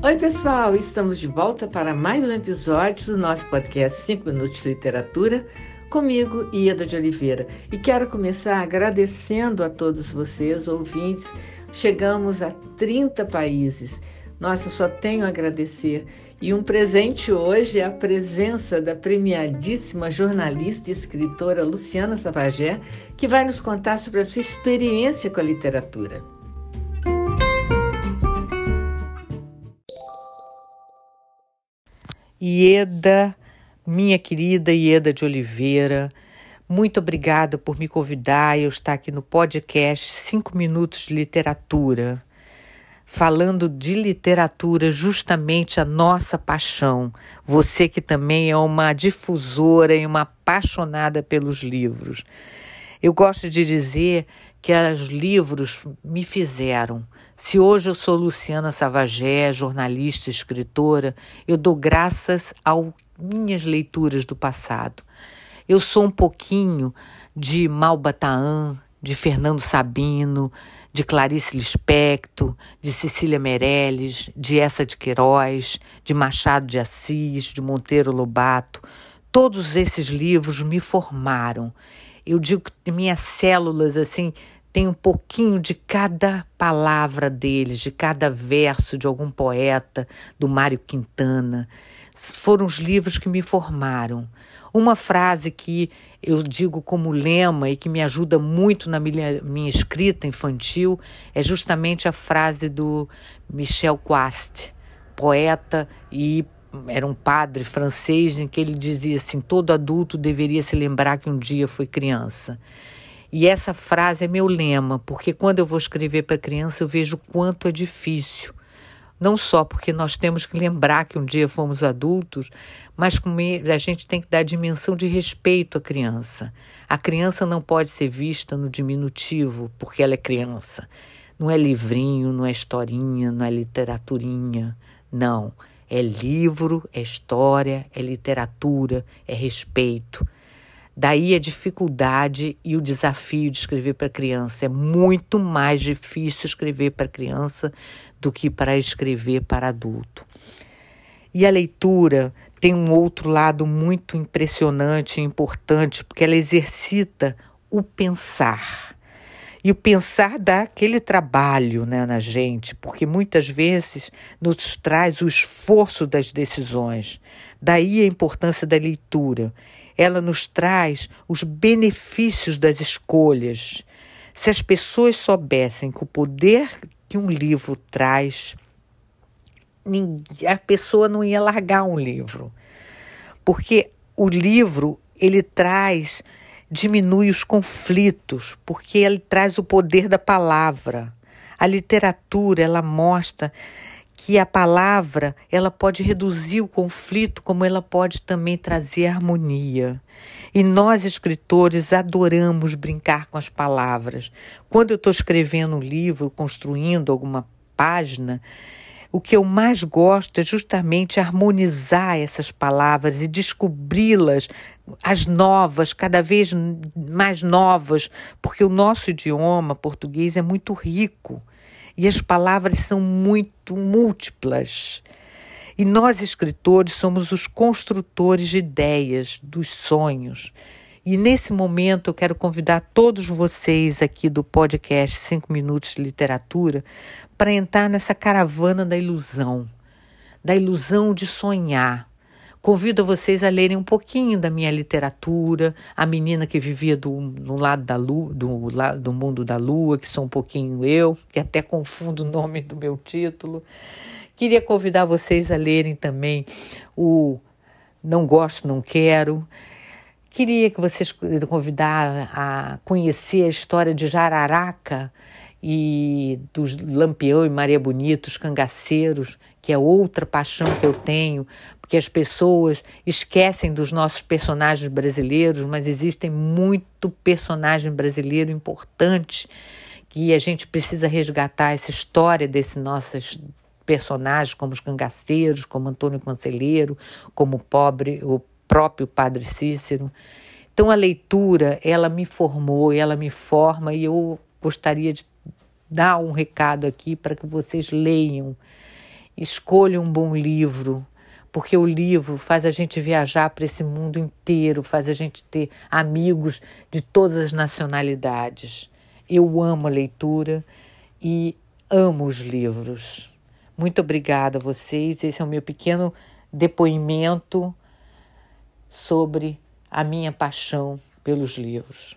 Oi, pessoal! Estamos de volta para mais um episódio do nosso podcast 5 Minutos de Literatura, comigo, Ieda de Oliveira. E quero começar agradecendo a todos vocês, ouvintes. Chegamos a 30 países. Nossa, só tenho a agradecer. E um presente hoje é a presença da premiadíssima jornalista e escritora Luciana Savagé, que vai nos contar sobre a sua experiência com a literatura. Ieda, minha querida Ieda de Oliveira, muito obrigada por me convidar e eu estar aqui no podcast 5 Minutos de Literatura, falando de literatura, justamente a nossa paixão. Você que também é uma difusora e uma apaixonada pelos livros. Eu gosto de dizer que os livros me fizeram. Se hoje eu sou Luciana Savagé, jornalista, escritora, eu dou graças às minhas leituras do passado. Eu sou um pouquinho de Malbataan, de Fernando Sabino, de Clarice Lispector, de Cecília Meirelles, de Essa de Queiroz, de Machado de Assis, de Monteiro Lobato. Todos esses livros me formaram eu digo que minhas células, assim, tem um pouquinho de cada palavra deles, de cada verso de algum poeta, do Mário Quintana. Foram os livros que me formaram. Uma frase que eu digo como lema e que me ajuda muito na minha, minha escrita infantil é justamente a frase do Michel Quast, poeta e era um padre francês em que ele dizia assim: todo adulto deveria se lembrar que um dia foi criança. E essa frase é meu lema, porque quando eu vou escrever para criança eu vejo quanto é difícil. Não só porque nós temos que lembrar que um dia fomos adultos, mas a gente tem que dar dimensão de respeito à criança. A criança não pode ser vista no diminutivo, porque ela é criança. Não é livrinho, não é historinha, não é literaturinha. Não. É livro, é história, é literatura, é respeito. Daí a dificuldade e o desafio de escrever para criança. É muito mais difícil escrever para criança do que para escrever para adulto. E a leitura tem um outro lado muito impressionante e importante, porque ela exercita o pensar. E o pensar dá aquele trabalho né, na gente, porque muitas vezes nos traz o esforço das decisões. Daí a importância da leitura. Ela nos traz os benefícios das escolhas. Se as pessoas soubessem que o poder que um livro traz, a pessoa não ia largar um livro. Porque o livro, ele traz diminui os conflitos, porque ele traz o poder da palavra. A literatura, ela mostra que a palavra, ela pode reduzir o conflito, como ela pode também trazer harmonia. E nós, escritores, adoramos brincar com as palavras. Quando eu estou escrevendo um livro, construindo alguma página, o que eu mais gosto é justamente harmonizar essas palavras e descobri-las, as novas, cada vez mais novas, porque o nosso idioma português é muito rico e as palavras são muito múltiplas. E nós, escritores, somos os construtores de ideias, dos sonhos. E nesse momento eu quero convidar todos vocês aqui do podcast 5 Minutos de Literatura para entrar nessa caravana da ilusão, da ilusão de sonhar. Convido vocês a lerem um pouquinho da minha literatura, A Menina que Vivia do, no lado da lua, do, do mundo da lua, que sou um pouquinho eu, que até confundo o nome do meu título. Queria convidar vocês a lerem também o Não Gosto, Não Quero. Queria que vocês convidar a conhecer a história de Jararaca, e dos Lampião e Maria Bonita, os cangaceiros, que é outra paixão que eu tenho, porque as pessoas esquecem dos nossos personagens brasileiros, mas existem muito personagem brasileiro importante que a gente precisa resgatar essa história desses nossos personagens, como os cangaceiros, como Antônio Conselheiro, como o pobre, o próprio Padre Cícero. Então a leitura, ela me formou, ela me forma e eu gostaria de dar um recado aqui para que vocês leiam escolha um bom livro, porque o livro faz a gente viajar para esse mundo inteiro, faz a gente ter amigos de todas as nacionalidades. Eu amo a leitura e amo os livros. Muito obrigada a vocês. Esse é o meu pequeno depoimento sobre a minha paixão pelos livros.